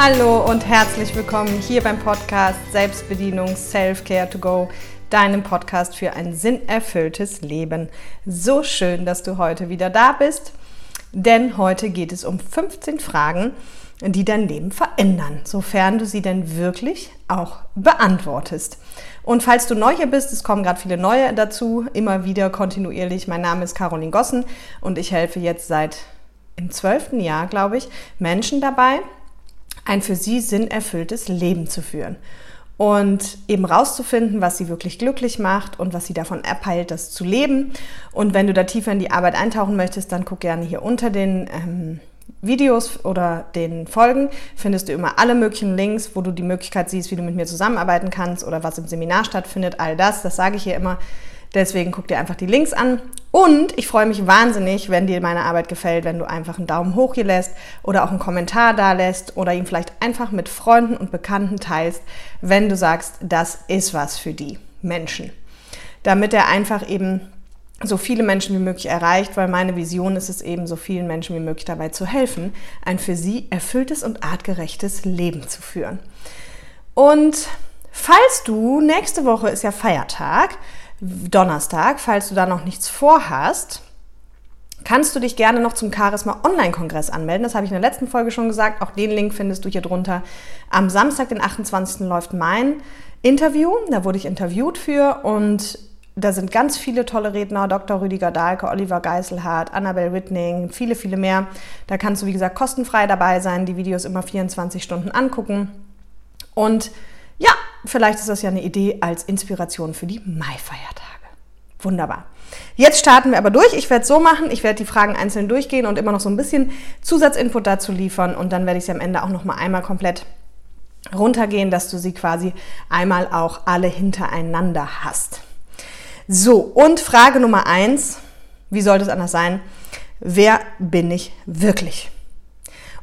Hallo und herzlich willkommen hier beim Podcast Selbstbedienung Self-Care to Go, deinem Podcast für ein sinnerfülltes Leben. So schön, dass du heute wieder da bist, denn heute geht es um 15 Fragen, die dein Leben verändern, sofern du sie denn wirklich auch beantwortest. Und falls du neu hier bist, es kommen gerade viele neue dazu, immer wieder kontinuierlich. Mein Name ist Caroline Gossen und ich helfe jetzt seit im zwölften Jahr, glaube ich, Menschen dabei, ein für sie sinnerfülltes Leben zu führen. Und eben rauszufinden, was sie wirklich glücklich macht und was sie davon abhält, das zu leben. Und wenn du da tiefer in die Arbeit eintauchen möchtest, dann guck gerne hier unter den ähm, Videos oder den Folgen findest du immer alle möglichen Links, wo du die Möglichkeit siehst, wie du mit mir zusammenarbeiten kannst oder was im Seminar stattfindet. All das, das sage ich hier immer. Deswegen guck dir einfach die Links an. Und ich freue mich wahnsinnig, wenn dir meine Arbeit gefällt, wenn du einfach einen Daumen hoch hier lässt oder auch einen Kommentar da lässt oder ihn vielleicht einfach mit Freunden und Bekannten teilst, wenn du sagst, das ist was für die Menschen. Damit er einfach eben so viele Menschen wie möglich erreicht, weil meine Vision ist es eben, so vielen Menschen wie möglich dabei zu helfen, ein für sie erfülltes und artgerechtes Leben zu führen. Und falls du, nächste Woche ist ja Feiertag, Donnerstag, falls du da noch nichts vorhast, kannst du dich gerne noch zum Charisma Online-Kongress anmelden. Das habe ich in der letzten Folge schon gesagt. Auch den Link findest du hier drunter. Am Samstag, den 28. läuft mein Interview. Da wurde ich interviewt für und da sind ganz viele tolle Redner, Dr. Rüdiger Dahlke, Oliver Geiselhardt, Annabel Whitning, viele, viele mehr. Da kannst du, wie gesagt, kostenfrei dabei sein, die Videos immer 24 Stunden angucken. Und ja, vielleicht ist das ja eine Idee als Inspiration für die Mai-Feiertage. Wunderbar. Jetzt starten wir aber durch. Ich werde es so machen, ich werde die Fragen einzeln durchgehen und immer noch so ein bisschen Zusatzinput dazu liefern und dann werde ich sie am Ende auch noch mal einmal komplett runtergehen, dass du sie quasi einmal auch alle hintereinander hast. So, und Frage Nummer eins, wie sollte es anders sein? Wer bin ich wirklich?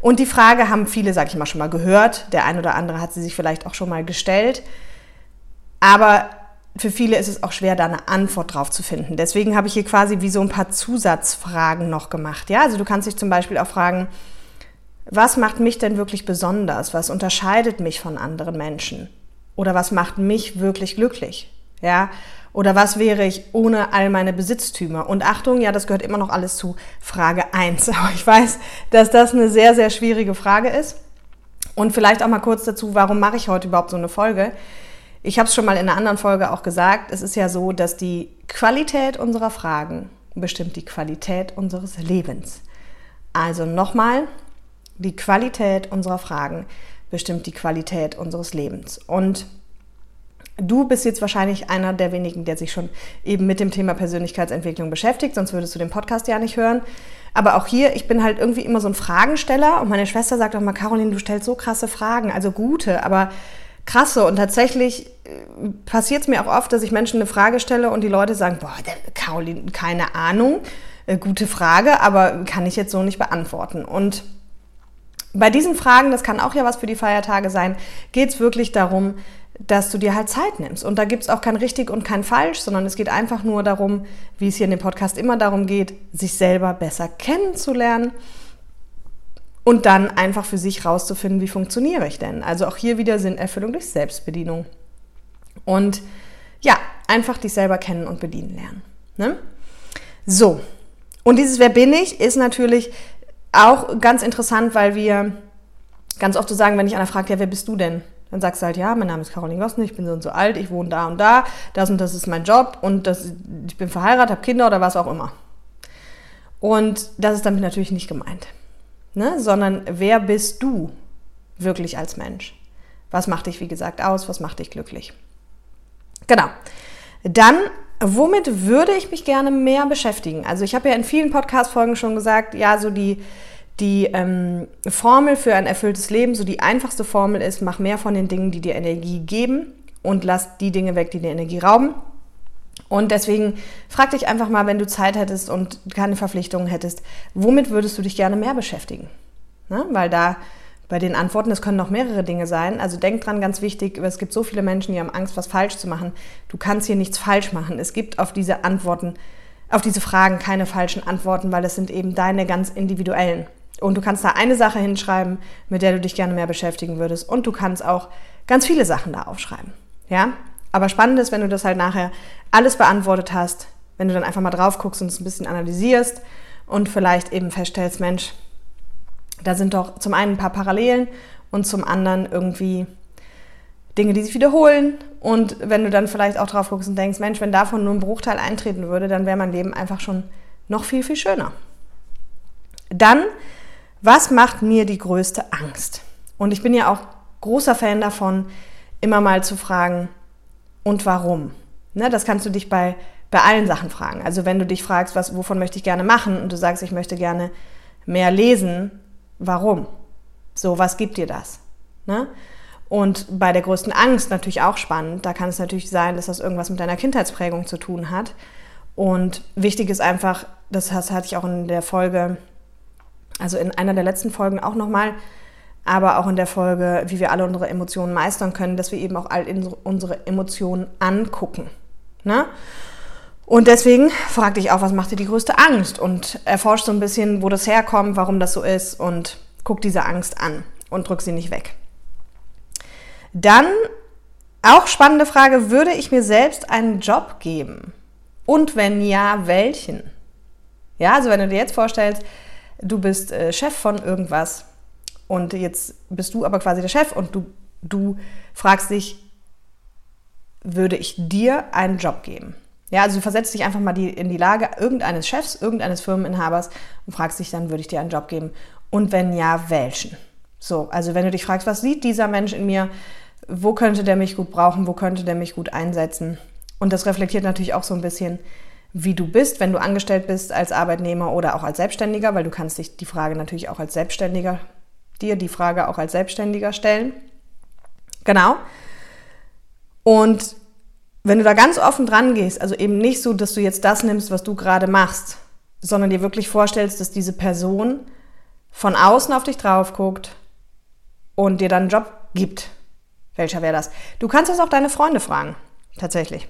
Und die Frage haben viele, sag ich mal, schon mal gehört. Der ein oder andere hat sie sich vielleicht auch schon mal gestellt. Aber für viele ist es auch schwer, da eine Antwort drauf zu finden. Deswegen habe ich hier quasi wie so ein paar Zusatzfragen noch gemacht. Ja, also du kannst dich zum Beispiel auch fragen, was macht mich denn wirklich besonders? Was unterscheidet mich von anderen Menschen? Oder was macht mich wirklich glücklich? Ja, oder was wäre ich ohne all meine Besitztümer? Und Achtung, ja, das gehört immer noch alles zu Frage 1. Aber ich weiß, dass das eine sehr, sehr schwierige Frage ist. Und vielleicht auch mal kurz dazu, warum mache ich heute überhaupt so eine Folge? Ich habe es schon mal in einer anderen Folge auch gesagt. Es ist ja so, dass die Qualität unserer Fragen bestimmt die Qualität unseres Lebens. Also nochmal, die Qualität unserer Fragen bestimmt die Qualität unseres Lebens. Und Du bist jetzt wahrscheinlich einer der wenigen, der sich schon eben mit dem Thema Persönlichkeitsentwicklung beschäftigt, sonst würdest du den Podcast ja nicht hören. Aber auch hier, ich bin halt irgendwie immer so ein Fragensteller und meine Schwester sagt auch mal, Caroline, du stellst so krasse Fragen, also gute, aber krasse. Und tatsächlich äh, passiert es mir auch oft, dass ich Menschen eine Frage stelle und die Leute sagen, boah, Caroline, keine Ahnung, äh, gute Frage, aber kann ich jetzt so nicht beantworten. Und bei diesen Fragen, das kann auch ja was für die Feiertage sein, geht es wirklich darum, dass du dir halt Zeit nimmst. Und da gibt es auch kein richtig und kein falsch, sondern es geht einfach nur darum, wie es hier in dem Podcast immer darum geht, sich selber besser kennenzulernen und dann einfach für sich rauszufinden, wie funktioniere ich denn. Also auch hier wieder Sinnerfüllung durch Selbstbedienung. Und ja, einfach dich selber kennen und bedienen lernen. Ne? So, und dieses Wer bin ich ist natürlich auch ganz interessant, weil wir ganz oft so sagen, wenn ich einer fragt, ja, wer bist du denn? Dann sagst du halt, ja, mein Name ist Caroline Gossen, ich bin so und so alt, ich wohne da und da, das und das ist mein Job und das, ich bin verheiratet, habe Kinder oder was auch immer. Und das ist damit natürlich nicht gemeint, ne? sondern wer bist du wirklich als Mensch? Was macht dich, wie gesagt, aus? Was macht dich glücklich? Genau. Dann, womit würde ich mich gerne mehr beschäftigen? Also ich habe ja in vielen Podcast-Folgen schon gesagt, ja, so die die ähm, Formel für ein erfülltes Leben, so die einfachste Formel ist, mach mehr von den Dingen, die dir Energie geben und lass die Dinge weg, die dir Energie rauben. Und deswegen frag dich einfach mal, wenn du Zeit hättest und keine Verpflichtungen hättest, womit würdest du dich gerne mehr beschäftigen? Na, weil da bei den Antworten, es können noch mehrere Dinge sein. Also denk dran, ganz wichtig, es gibt so viele Menschen, die haben Angst, was falsch zu machen. Du kannst hier nichts falsch machen. Es gibt auf diese Antworten, auf diese Fragen keine falschen Antworten, weil es sind eben deine ganz individuellen. Und du kannst da eine Sache hinschreiben, mit der du dich gerne mehr beschäftigen würdest. Und du kannst auch ganz viele Sachen da aufschreiben. Ja? Aber spannend ist, wenn du das halt nachher alles beantwortet hast, wenn du dann einfach mal drauf guckst und es ein bisschen analysierst und vielleicht eben feststellst, Mensch, da sind doch zum einen ein paar Parallelen und zum anderen irgendwie Dinge, die sich wiederholen. Und wenn du dann vielleicht auch drauf guckst und denkst, Mensch, wenn davon nur ein Bruchteil eintreten würde, dann wäre mein Leben einfach schon noch viel, viel schöner. Dann, was macht mir die größte Angst? Und ich bin ja auch großer Fan davon, immer mal zu fragen, und warum? Ne, das kannst du dich bei, bei allen Sachen fragen. Also wenn du dich fragst, was, wovon möchte ich gerne machen und du sagst, ich möchte gerne mehr lesen, warum? So, was gibt dir das? Ne? Und bei der größten Angst natürlich auch spannend. Da kann es natürlich sein, dass das irgendwas mit deiner Kindheitsprägung zu tun hat. Und wichtig ist einfach, das hatte ich auch in der Folge, also in einer der letzten Folgen auch nochmal, aber auch in der Folge, wie wir alle unsere Emotionen meistern können, dass wir eben auch all unsere Emotionen angucken. Ne? Und deswegen frag dich auch, was macht dir die größte Angst? Und erforsch so ein bisschen, wo das herkommt, warum das so ist und guck diese Angst an und drück sie nicht weg. Dann auch spannende Frage, würde ich mir selbst einen Job geben? Und wenn ja, welchen? Ja, also wenn du dir jetzt vorstellst, du bist äh, Chef von irgendwas und jetzt bist du aber quasi der Chef und du, du fragst dich, würde ich dir einen Job geben? Ja, also du versetzt dich einfach mal die, in die Lage irgendeines Chefs, irgendeines Firmeninhabers und fragst dich dann, würde ich dir einen Job geben? Und wenn ja, welchen? So, also wenn du dich fragst, was sieht dieser Mensch in mir? Wo könnte der mich gut brauchen? Wo könnte der mich gut einsetzen? Und das reflektiert natürlich auch so ein bisschen, wie du bist, wenn du angestellt bist als Arbeitnehmer oder auch als Selbstständiger, weil du kannst dich die Frage natürlich auch als Selbstständiger, dir die Frage auch als Selbstständiger stellen. Genau. Und wenn du da ganz offen dran gehst, also eben nicht so, dass du jetzt das nimmst, was du gerade machst, sondern dir wirklich vorstellst, dass diese Person von außen auf dich drauf guckt und dir dann einen Job gibt. Welcher wäre das? Du kannst das auch deine Freunde fragen, tatsächlich.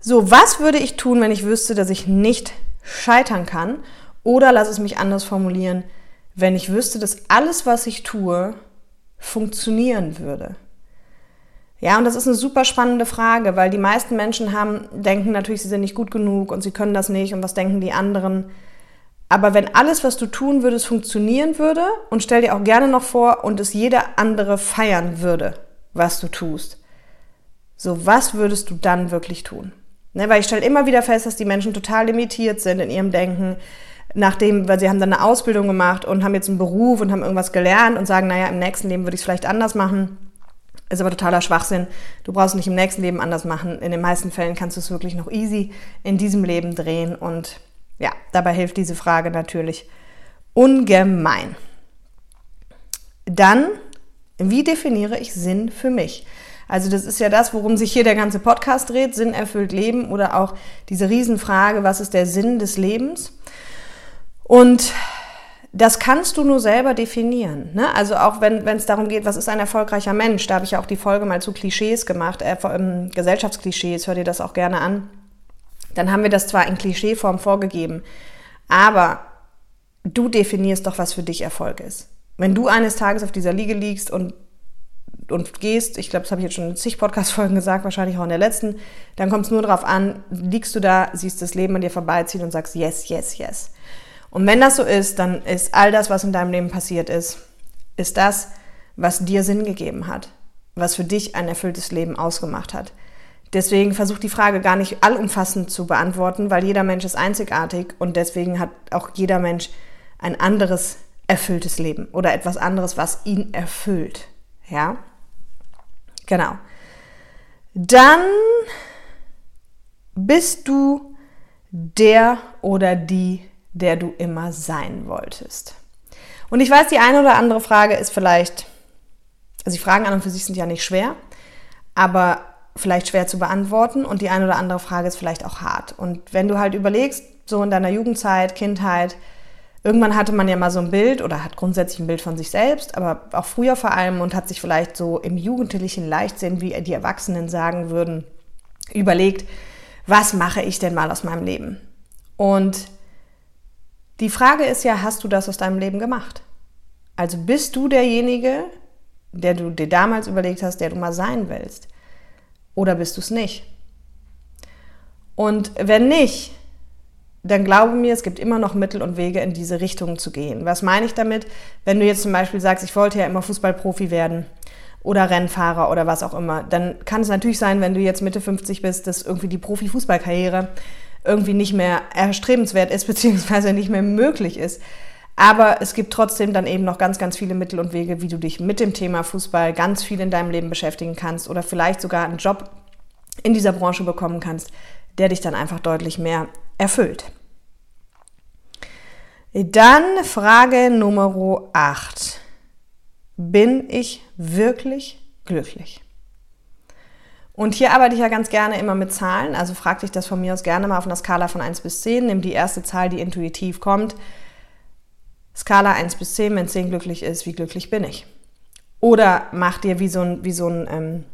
So, was würde ich tun, wenn ich wüsste, dass ich nicht scheitern kann? Oder lass es mich anders formulieren, wenn ich wüsste, dass alles, was ich tue, funktionieren würde. Ja, und das ist eine super spannende Frage, weil die meisten Menschen haben, denken natürlich, sie sind nicht gut genug und sie können das nicht und was denken die anderen. Aber wenn alles, was du tun würdest, funktionieren würde und stell dir auch gerne noch vor und es jeder andere feiern würde, was du tust, so was würdest du dann wirklich tun? Ne, weil ich stelle immer wieder fest, dass die Menschen total limitiert sind in ihrem Denken, nachdem, weil sie haben dann eine Ausbildung gemacht und haben jetzt einen Beruf und haben irgendwas gelernt und sagen, naja, im nächsten Leben würde ich es vielleicht anders machen. Ist aber totaler Schwachsinn. Du brauchst es nicht im nächsten Leben anders machen. In den meisten Fällen kannst du es wirklich noch easy in diesem Leben drehen. Und ja, dabei hilft diese Frage natürlich ungemein. Dann, wie definiere ich Sinn für mich? Also das ist ja das, worum sich hier der ganze Podcast dreht, Sinn erfüllt Leben oder auch diese Riesenfrage, was ist der Sinn des Lebens? Und das kannst du nur selber definieren. Ne? Also auch wenn es darum geht, was ist ein erfolgreicher Mensch, da habe ich ja auch die Folge mal zu Klischees gemacht, äh, ähm, Gesellschaftsklischees, hör dir das auch gerne an. Dann haben wir das zwar in Klischeeform vorgegeben, aber du definierst doch, was für dich Erfolg ist. Wenn du eines Tages auf dieser Liege liegst und und gehst, ich glaube, das habe ich jetzt schon in zig Podcast-Folgen gesagt, wahrscheinlich auch in der letzten, dann kommt es nur darauf an, liegst du da, siehst das Leben an dir vorbeiziehen und sagst yes, yes, yes. Und wenn das so ist, dann ist all das, was in deinem Leben passiert ist, ist das, was dir Sinn gegeben hat, was für dich ein erfülltes Leben ausgemacht hat. Deswegen versuch die Frage gar nicht allumfassend zu beantworten, weil jeder Mensch ist einzigartig und deswegen hat auch jeder Mensch ein anderes erfülltes Leben oder etwas anderes, was ihn erfüllt. Ja? Genau. Dann bist du der oder die, der du immer sein wolltest. Und ich weiß, die eine oder andere Frage ist vielleicht, also die Fragen an und für sich sind ja nicht schwer, aber vielleicht schwer zu beantworten und die eine oder andere Frage ist vielleicht auch hart. Und wenn du halt überlegst, so in deiner Jugendzeit, Kindheit, Irgendwann hatte man ja mal so ein Bild oder hat grundsätzlich ein Bild von sich selbst, aber auch früher vor allem und hat sich vielleicht so im jugendlichen Leichtsinn, wie die Erwachsenen sagen würden, überlegt, was mache ich denn mal aus meinem Leben? Und Die Frage ist ja, hast du das aus deinem Leben gemacht? Also bist du derjenige, der du dir damals überlegt hast, der du mal sein willst? Oder bist du es nicht? Und wenn nicht, dann glaube mir, es gibt immer noch Mittel und Wege, in diese Richtung zu gehen. Was meine ich damit? Wenn du jetzt zum Beispiel sagst, ich wollte ja immer Fußballprofi werden oder Rennfahrer oder was auch immer, dann kann es natürlich sein, wenn du jetzt Mitte 50 bist, dass irgendwie die Profifußballkarriere irgendwie nicht mehr erstrebenswert ist, beziehungsweise nicht mehr möglich ist. Aber es gibt trotzdem dann eben noch ganz, ganz viele Mittel und Wege, wie du dich mit dem Thema Fußball ganz viel in deinem Leben beschäftigen kannst oder vielleicht sogar einen Job in dieser Branche bekommen kannst, der dich dann einfach deutlich mehr erfüllt. Dann Frage Nummer 8. Bin ich wirklich glücklich? Und hier arbeite ich ja ganz gerne immer mit Zahlen, also frag dich das von mir aus gerne mal auf einer Skala von 1 bis 10. Nimm die erste Zahl, die intuitiv kommt. Skala 1 bis 10, wenn 10 glücklich ist, wie glücklich bin ich? Oder mach dir wie so ein, wie so ein ähm,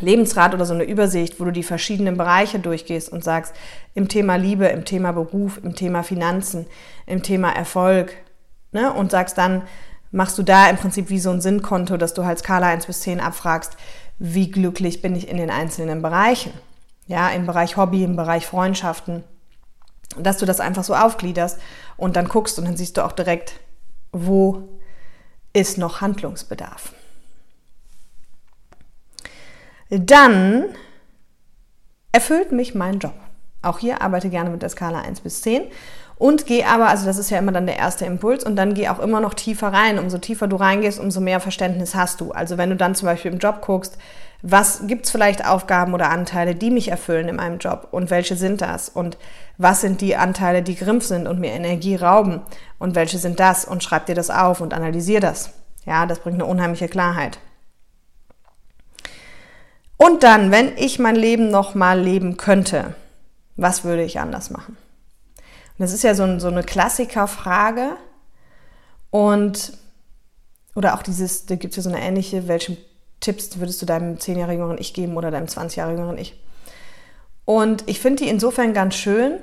Lebensrat oder so eine Übersicht, wo du die verschiedenen Bereiche durchgehst und sagst, im Thema Liebe, im Thema Beruf, im Thema Finanzen, im Thema Erfolg, ne? und sagst dann, machst du da im Prinzip wie so ein Sinnkonto, dass du halt Skala 1 bis 10 abfragst, wie glücklich bin ich in den einzelnen Bereichen. Ja, im Bereich Hobby, im Bereich Freundschaften, dass du das einfach so aufgliederst und dann guckst und dann siehst du auch direkt, wo ist noch Handlungsbedarf. Dann erfüllt mich mein Job. Auch hier arbeite gerne mit der Skala 1 bis 10 und gehe aber, also das ist ja immer dann der erste Impuls und dann geh auch immer noch tiefer rein. Umso tiefer du reingehst, umso mehr Verständnis hast du. Also wenn du dann zum Beispiel im Job guckst, was gibt es vielleicht Aufgaben oder Anteile, die mich erfüllen in meinem Job und welche sind das? Und was sind die Anteile, die Grimpf sind und mir Energie rauben und welche sind das? Und schreib dir das auf und analysier das. Ja, das bringt eine unheimliche Klarheit. Und dann, wenn ich mein Leben nochmal leben könnte, was würde ich anders machen? Das ist ja so, so eine Klassikerfrage. Und, oder auch dieses, da gibt es ja so eine ähnliche, welchen Tipps würdest du deinem 10-jährigen Ich geben oder deinem 20-jährigen Ich? Und ich finde die insofern ganz schön,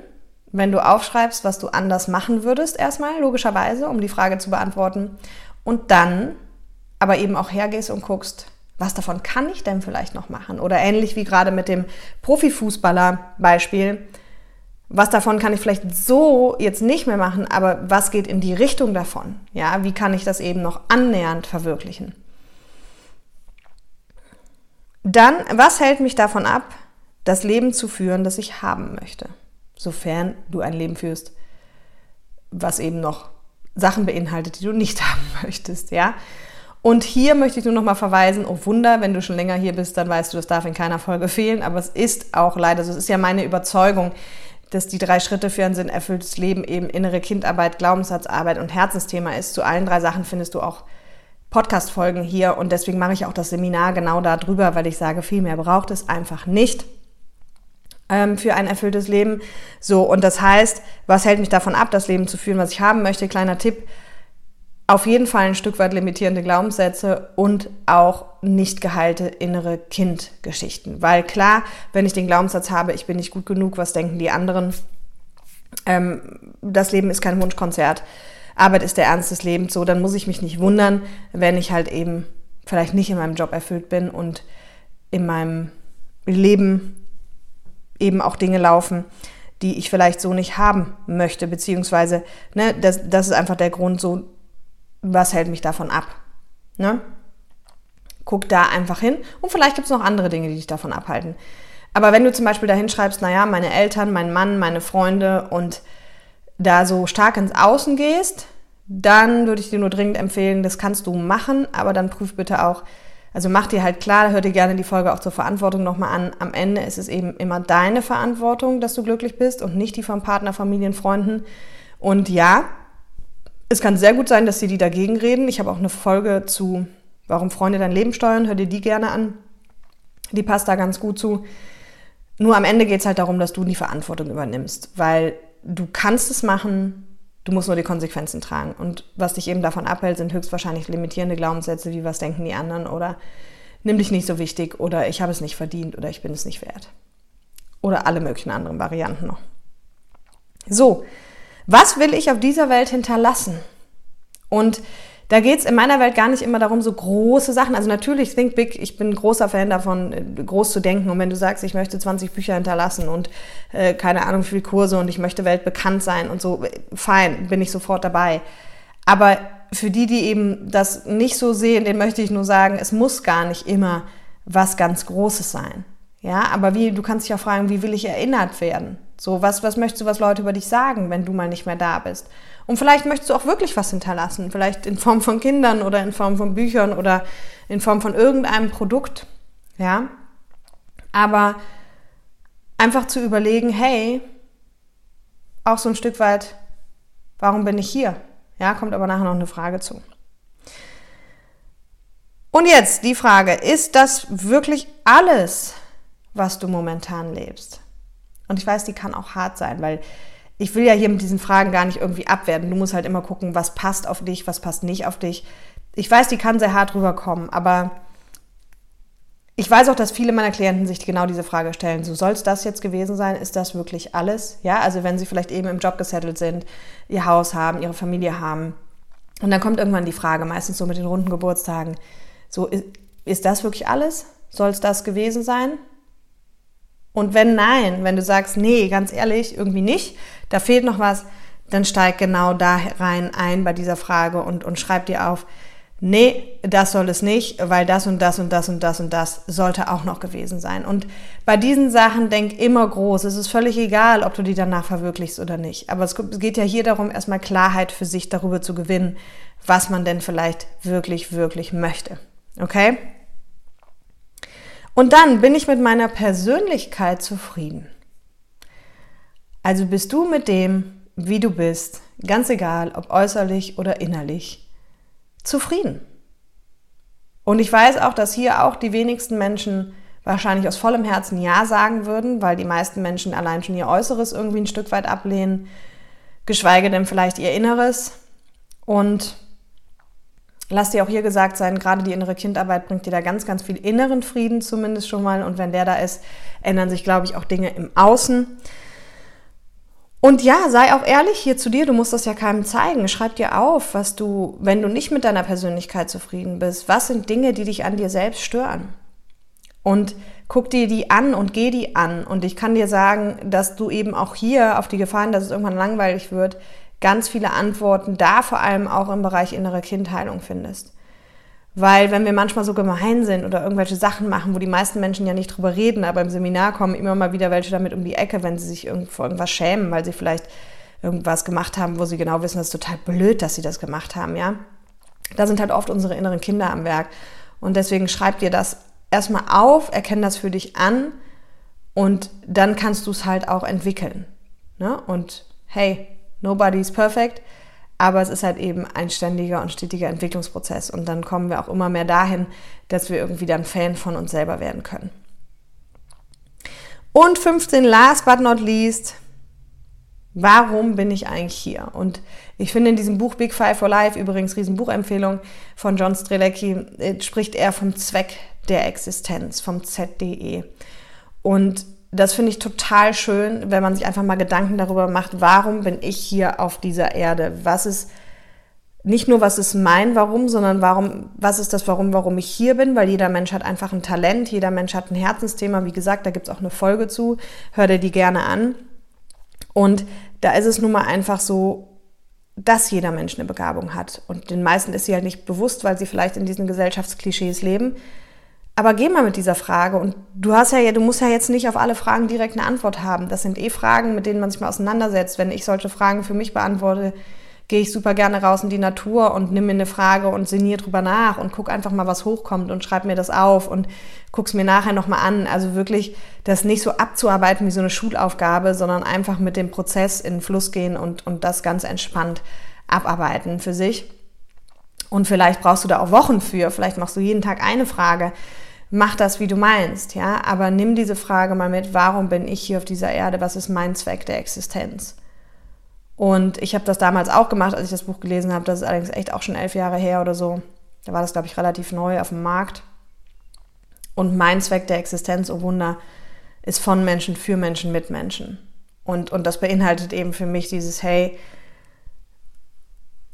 wenn du aufschreibst, was du anders machen würdest, erstmal, logischerweise, um die Frage zu beantworten. Und dann aber eben auch hergehst und guckst, was davon kann ich denn vielleicht noch machen? Oder ähnlich wie gerade mit dem Profifußballer-Beispiel, was davon kann ich vielleicht so jetzt nicht mehr machen, aber was geht in die Richtung davon? Ja, wie kann ich das eben noch annähernd verwirklichen? Dann, was hält mich davon ab, das Leben zu führen, das ich haben möchte? Sofern du ein Leben führst, was eben noch Sachen beinhaltet, die du nicht haben möchtest, ja? Und hier möchte ich nur noch mal verweisen, oh Wunder, wenn du schon länger hier bist, dann weißt du, das darf in keiner Folge fehlen, aber es ist auch leider so, es ist ja meine Überzeugung, dass die drei Schritte für ein sinnerfülltes Leben eben innere Kindarbeit, Glaubenssatzarbeit und Herzensthema ist. Zu allen drei Sachen findest du auch Podcast-Folgen hier und deswegen mache ich auch das Seminar genau darüber, weil ich sage, viel mehr braucht es einfach nicht ähm, für ein erfülltes Leben. So, und das heißt, was hält mich davon ab, das Leben zu führen, was ich haben möchte? Kleiner Tipp, auf jeden Fall ein Stück weit limitierende Glaubenssätze und auch nicht geheilte innere Kindgeschichten. Weil klar, wenn ich den Glaubenssatz habe, ich bin nicht gut genug, was denken die anderen? Ähm, das Leben ist kein Wunschkonzert. Arbeit ist der Ernst des Lebens. So, dann muss ich mich nicht wundern, wenn ich halt eben vielleicht nicht in meinem Job erfüllt bin und in meinem Leben eben auch Dinge laufen, die ich vielleicht so nicht haben möchte, beziehungsweise, ne, das, das ist einfach der Grund, so was hält mich davon ab? Ne? Guck da einfach hin und vielleicht gibt es noch andere Dinge, die dich davon abhalten. Aber wenn du zum Beispiel da hinschreibst, naja, meine Eltern, mein Mann, meine Freunde und da so stark ins Außen gehst, dann würde ich dir nur dringend empfehlen, das kannst du machen, aber dann prüf bitte auch, also mach dir halt klar, hör dir gerne die Folge auch zur Verantwortung nochmal an. Am Ende ist es eben immer deine Verantwortung, dass du glücklich bist und nicht die vom Partner, Familien, Freunden. Und ja, es kann sehr gut sein, dass sie die dagegen reden. Ich habe auch eine Folge zu, warum Freunde dein Leben steuern. Hör dir die gerne an. Die passt da ganz gut zu. Nur am Ende geht es halt darum, dass du die Verantwortung übernimmst, weil du kannst es machen, du musst nur die Konsequenzen tragen. Und was dich eben davon abhält, sind höchstwahrscheinlich limitierende Glaubenssätze, wie was denken die anderen oder nimm dich nicht so wichtig oder ich habe es nicht verdient oder ich bin es nicht wert. Oder alle möglichen anderen Varianten noch. So, Was will ich auf dieser Welt hinterlassen? Und da geht es in meiner Welt gar nicht immer darum, so große Sachen. Also natürlich, Think Big, ich bin großer Fan davon, äh, groß zu denken. Und wenn du sagst, ich möchte 20 Bücher hinterlassen und äh, keine Ahnung, viel Kurse und ich möchte weltbekannt sein und so, fein, bin ich sofort dabei. Aber für die, die eben das nicht so sehen, den möchte ich nur sagen, es muss gar nicht immer was ganz Großes sein. Ja, aber wie, du kannst dich auch fragen, wie will ich erinnert werden? So, was, was möchtest du, was Leute über dich sagen, wenn du mal nicht mehr da bist? Und vielleicht möchtest du auch wirklich was hinterlassen, vielleicht in Form von Kindern oder in Form von Büchern oder in Form von irgendeinem Produkt. Ja? Aber einfach zu überlegen, hey, auch so ein Stück weit, warum bin ich hier? Ja, kommt aber nachher noch eine Frage zu. Und jetzt die Frage, ist das wirklich alles, was du momentan lebst? Und ich weiß, die kann auch hart sein, weil ich will ja hier mit diesen Fragen gar nicht irgendwie abwerten. Du musst halt immer gucken, was passt auf dich, was passt nicht auf dich. Ich weiß, die kann sehr hart rüberkommen, aber ich weiß auch, dass viele meiner Klienten sich genau diese Frage stellen. So soll es das jetzt gewesen sein? Ist das wirklich alles? Ja, also wenn sie vielleicht eben im Job gesettelt sind, ihr Haus haben, ihre Familie haben. Und dann kommt irgendwann die Frage, meistens so mit den runden Geburtstagen, so ist, ist das wirklich alles? Soll es das gewesen sein? Und wenn nein, wenn du sagst, nee, ganz ehrlich, irgendwie nicht, da fehlt noch was, dann steig genau da rein ein bei dieser Frage und, und schreib dir auf, nee, das soll es nicht, weil das und das und das und das und das sollte auch noch gewesen sein. Und bei diesen Sachen denk immer groß. Es ist völlig egal, ob du die danach verwirklichst oder nicht. Aber es geht ja hier darum, erstmal Klarheit für sich darüber zu gewinnen, was man denn vielleicht wirklich, wirklich möchte. Okay? Und dann bin ich mit meiner Persönlichkeit zufrieden. Also bist du mit dem, wie du bist, ganz egal, ob äußerlich oder innerlich, zufrieden. Und ich weiß auch, dass hier auch die wenigsten Menschen wahrscheinlich aus vollem Herzen Ja sagen würden, weil die meisten Menschen allein schon ihr Äußeres irgendwie ein Stück weit ablehnen, geschweige denn vielleicht ihr Inneres. Und Lass dir auch hier gesagt sein, gerade die innere Kindarbeit bringt dir da ganz, ganz viel inneren Frieden zumindest schon mal. Und wenn der da ist, ändern sich, glaube ich, auch Dinge im Außen. Und ja, sei auch ehrlich hier zu dir, du musst das ja keinem zeigen. Schreib dir auf, was du, wenn du nicht mit deiner Persönlichkeit zufrieden bist, was sind Dinge, die dich an dir selbst stören. Und guck dir die an und geh die an. Und ich kann dir sagen, dass du eben auch hier auf die Gefahren, dass es irgendwann langweilig wird, ganz viele Antworten da vor allem auch im Bereich innere Kindheilung findest. Weil wenn wir manchmal so gemein sind oder irgendwelche Sachen machen, wo die meisten Menschen ja nicht drüber reden, aber im Seminar kommen immer mal wieder welche damit um die Ecke, wenn sie sich vor irgendwas schämen, weil sie vielleicht irgendwas gemacht haben, wo sie genau wissen, das ist total blöd, dass sie das gemacht haben, ja. Da sind halt oft unsere inneren Kinder am Werk. Und deswegen schreib dir das erstmal auf, erkenn das für dich an und dann kannst du es halt auch entwickeln. Ne? Und hey, Nobody is perfect, aber es ist halt eben ein ständiger und stetiger Entwicklungsprozess und dann kommen wir auch immer mehr dahin, dass wir irgendwie dann Fan von uns selber werden können. Und 15, last but not least, warum bin ich eigentlich hier? Und ich finde in diesem Buch Big Five for Life, übrigens Riesenbuchempfehlung von John Strelecki, äh, spricht er vom Zweck der Existenz, vom ZDE. Und das finde ich total schön, wenn man sich einfach mal Gedanken darüber macht, warum bin ich hier auf dieser Erde? Was ist nicht nur, was ist mein Warum, sondern warum, was ist das Warum, warum ich hier bin? Weil jeder Mensch hat einfach ein Talent, jeder Mensch hat ein Herzensthema. Wie gesagt, da gibt es auch eine Folge zu. Hör dir die gerne an. Und da ist es nun mal einfach so, dass jeder Mensch eine Begabung hat. Und den meisten ist sie halt nicht bewusst, weil sie vielleicht in diesen Gesellschaftsklischees leben. Aber geh mal mit dieser Frage und du hast ja, du musst ja jetzt nicht auf alle Fragen direkt eine Antwort haben. Das sind eh Fragen, mit denen man sich mal auseinandersetzt. Wenn ich solche Fragen für mich beantworte, gehe ich super gerne raus in die Natur und nimm mir eine Frage und sinniere drüber nach und guck einfach mal, was hochkommt und schreib mir das auf und guck's mir nachher nochmal an. Also wirklich das nicht so abzuarbeiten wie so eine Schulaufgabe, sondern einfach mit dem Prozess in den Fluss gehen und, und das ganz entspannt abarbeiten für sich. Und vielleicht brauchst du da auch Wochen für. Vielleicht machst du jeden Tag eine Frage. Mach das, wie du meinst, ja. Aber nimm diese Frage mal mit. Warum bin ich hier auf dieser Erde? Was ist mein Zweck der Existenz? Und ich habe das damals auch gemacht, als ich das Buch gelesen habe. Das ist allerdings echt auch schon elf Jahre her oder so. Da war das, glaube ich, relativ neu auf dem Markt. Und mein Zweck der Existenz, oh Wunder, ist von Menschen für Menschen mit Menschen. Und, und das beinhaltet eben für mich dieses, hey,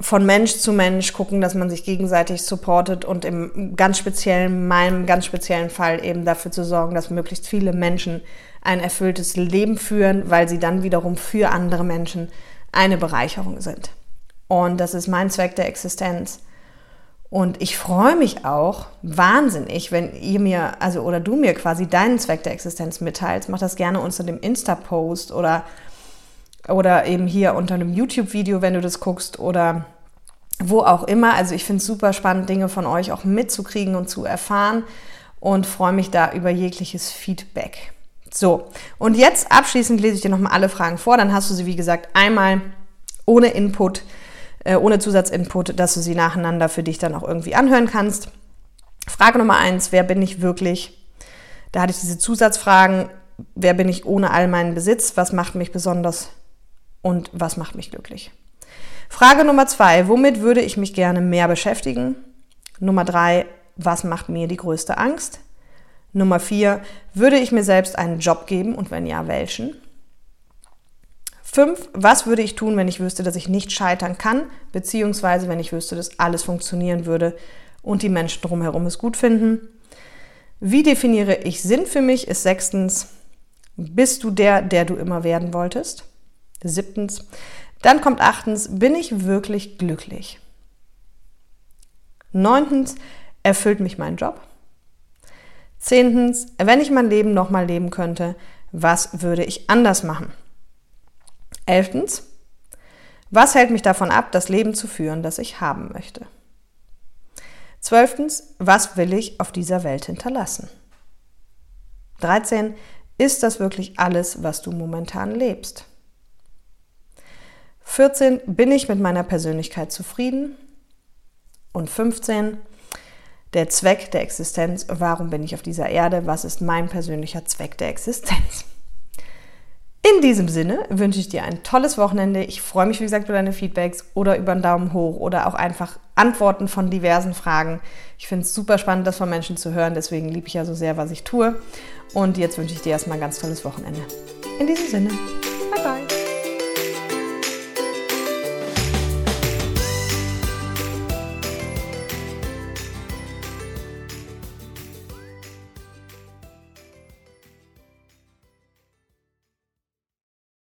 von Mensch zu Mensch gucken, dass man sich gegenseitig supportet und im ganz speziellen, meinem ganz speziellen Fall eben dafür zu sorgen, dass möglichst viele Menschen ein erfülltes Leben führen, weil sie dann wiederum für andere Menschen eine Bereicherung sind. Und das ist mein Zweck der Existenz. Und ich freue mich auch wahnsinnig, wenn ihr mir, also oder du mir quasi deinen Zweck der Existenz mitteilst. Mach das gerne unter dem Insta-Post oder, oder eben hier unter einem YouTube-Video, wenn du das guckst oder wo auch immer. Also ich finde es super spannend, Dinge von euch auch mitzukriegen und zu erfahren und freue mich da über jegliches Feedback. So, und jetzt abschließend lese ich dir nochmal alle Fragen vor. Dann hast du sie, wie gesagt, einmal ohne Input, äh, ohne Zusatzinput, dass du sie nacheinander für dich dann auch irgendwie anhören kannst. Frage Nummer eins, wer bin ich wirklich? Da hatte ich diese Zusatzfragen, wer bin ich ohne all meinen Besitz? Was macht mich besonders und was macht mich glücklich? Frage Nummer zwei, womit würde ich mich gerne mehr beschäftigen? Nummer drei, was macht mir die größte Angst? Nummer vier, würde ich mir selbst einen Job geben und wenn ja, welchen? Fünf, was würde ich tun, wenn ich wüsste, dass ich nicht scheitern kann, beziehungsweise wenn ich wüsste, dass alles funktionieren würde und die Menschen drumherum es gut finden? Wie definiere ich Sinn für mich? Ist sechstens, bist du der, der du immer werden wolltest? Siebtens, dann kommt achtens, bin ich wirklich glücklich? Neuntens, erfüllt mich mein Job? Zehntens, wenn ich mein Leben nochmal leben könnte, was würde ich anders machen? Elftens, was hält mich davon ab, das Leben zu führen, das ich haben möchte? Zwölftens, was will ich auf dieser Welt hinterlassen? 13. Ist das wirklich alles, was du momentan lebst? 14. Bin ich mit meiner Persönlichkeit zufrieden? Und 15 der Zweck der Existenz, warum bin ich auf dieser Erde, was ist mein persönlicher Zweck der Existenz. In diesem Sinne wünsche ich dir ein tolles Wochenende. Ich freue mich, wie gesagt, über deine Feedbacks oder über einen Daumen hoch oder auch einfach Antworten von diversen Fragen. Ich finde es super spannend, das von Menschen zu hören. Deswegen liebe ich ja so sehr, was ich tue. Und jetzt wünsche ich dir erstmal ein ganz tolles Wochenende. In diesem Sinne, bye bye.